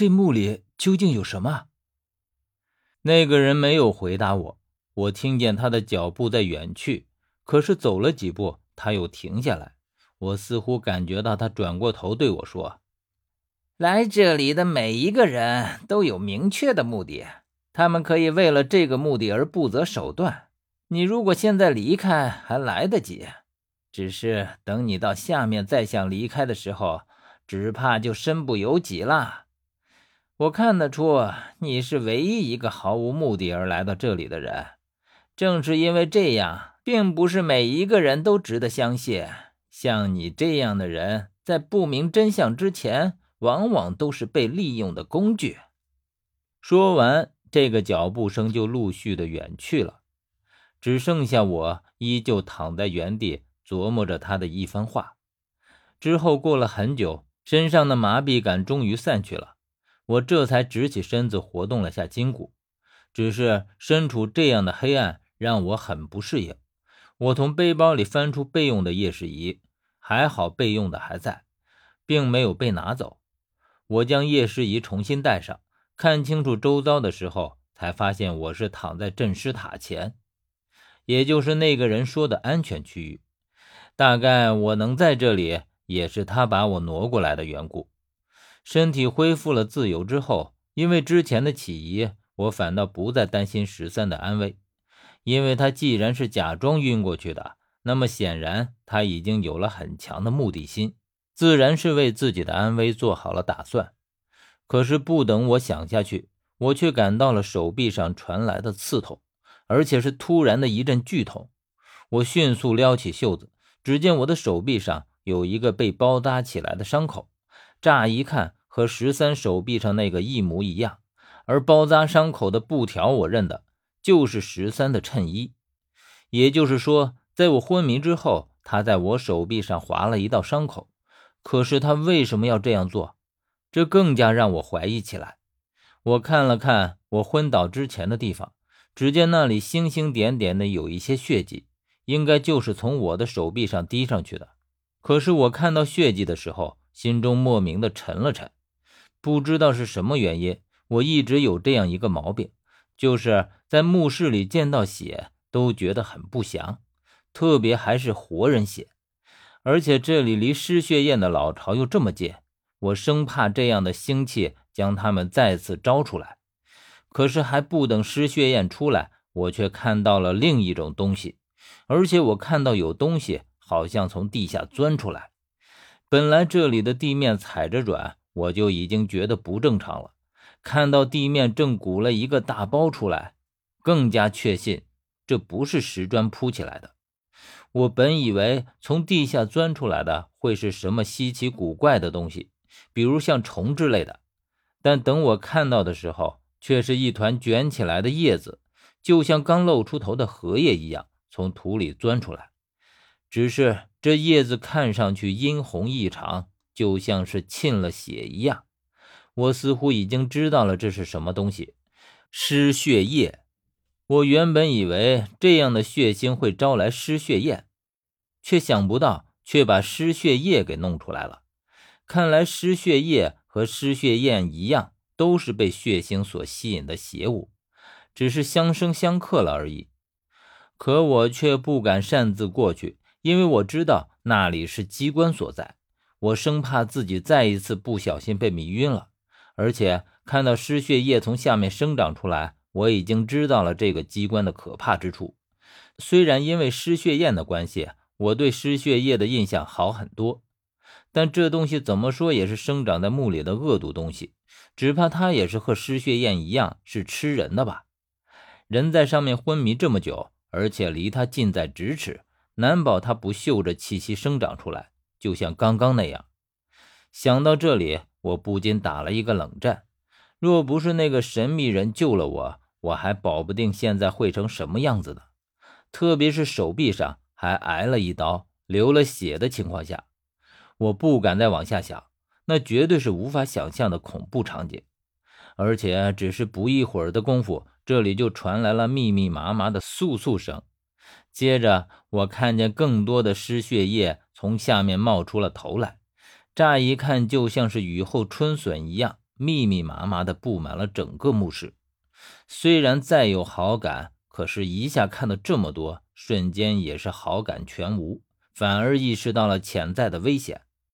这墓里究竟有什么？那个人没有回答我。我听见他的脚步在远去，可是走了几步，他又停下来。我似乎感觉到他转过头对我说：“来这里的每一个人都有明确的目的，他们可以为了这个目的而不择手段。你如果现在离开，还来得及；只是等你到下面再想离开的时候，只怕就身不由己了。我看得出你是唯一一个毫无目的而来到这里的人。正是因为这样，并不是每一个人都值得相信。”像你这样的人，在不明真相之前，往往都是被利用的工具。说完，这个脚步声就陆续的远去了，只剩下我依旧躺在原地琢磨着他的一番话。之后过了很久，身上的麻痹感终于散去了，我这才直起身子，活动了下筋骨。只是身处这样的黑暗，让我很不适应。我从背包里翻出备用的夜视仪。还好备用的还在，并没有被拿走。我将夜视仪重新戴上，看清楚周遭的时候，才发现我是躺在镇尸塔前，也就是那个人说的安全区域。大概我能在这里，也是他把我挪过来的缘故。身体恢复了自由之后，因为之前的起疑，我反倒不再担心十三的安危，因为他既然是假装晕过去的。那么显然，他已经有了很强的目的心，自然是为自己的安危做好了打算。可是不等我想下去，我却感到了手臂上传来的刺痛，而且是突然的一阵剧痛。我迅速撩起袖子，只见我的手臂上有一个被包扎起来的伤口，乍一看和十三手臂上那个一模一样。而包扎伤口的布条，我认得就是十三的衬衣，也就是说。在我昏迷之后，他在我手臂上划了一道伤口。可是他为什么要这样做？这更加让我怀疑起来。我看了看我昏倒之前的地方，只见那里星星点点的有一些血迹，应该就是从我的手臂上滴上去的。可是我看到血迹的时候，心中莫名的沉了沉。不知道是什么原因，我一直有这样一个毛病，就是在墓室里见到血都觉得很不祥。特别还是活人血，而且这里离尸血宴的老巢又这么近，我生怕这样的腥气将他们再次招出来。可是还不等尸血宴出来，我却看到了另一种东西，而且我看到有东西好像从地下钻出来。本来这里的地面踩着软，我就已经觉得不正常了，看到地面正鼓了一个大包出来，更加确信这不是石砖铺起来的。我本以为从地下钻出来的会是什么稀奇古怪的东西，比如像虫之类的，但等我看到的时候，却是一团卷起来的叶子，就像刚露出头的荷叶一样从土里钻出来。只是这叶子看上去殷红异常，就像是沁了血一样。我似乎已经知道了这是什么东西——尸血液。我原本以为这样的血腥会招来尸血焰，却想不到却把尸血液给弄出来了。看来尸血液和尸血焰一样，都是被血腥所吸引的邪物，只是相生相克了而已。可我却不敢擅自过去，因为我知道那里是机关所在，我生怕自己再一次不小心被迷晕了。而且看到尸血液从下面生长出来。我已经知道了这个机关的可怕之处。虽然因为尸血焰的关系，我对尸血液的印象好很多，但这东西怎么说也是生长在墓里的恶毒东西，只怕它也是和尸血焰一样是吃人的吧？人在上面昏迷这么久，而且离它近在咫尺，难保它不嗅着气息生长出来，就像刚刚那样。想到这里，我不禁打了一个冷战。若不是那个神秘人救了我，我还保不定现在会成什么样子呢。特别是手臂上还挨了一刀，流了血的情况下，我不敢再往下想，那绝对是无法想象的恐怖场景。而且只是不一会儿的功夫，这里就传来了密密麻麻的簌簌声，接着我看见更多的尸血液从下面冒出了头来，乍一看就像是雨后春笋一样。密密麻麻的布满了整个墓室。虽然再有好感，可是一下看到这么多，瞬间也是好感全无，反而意识到了潜在的危险。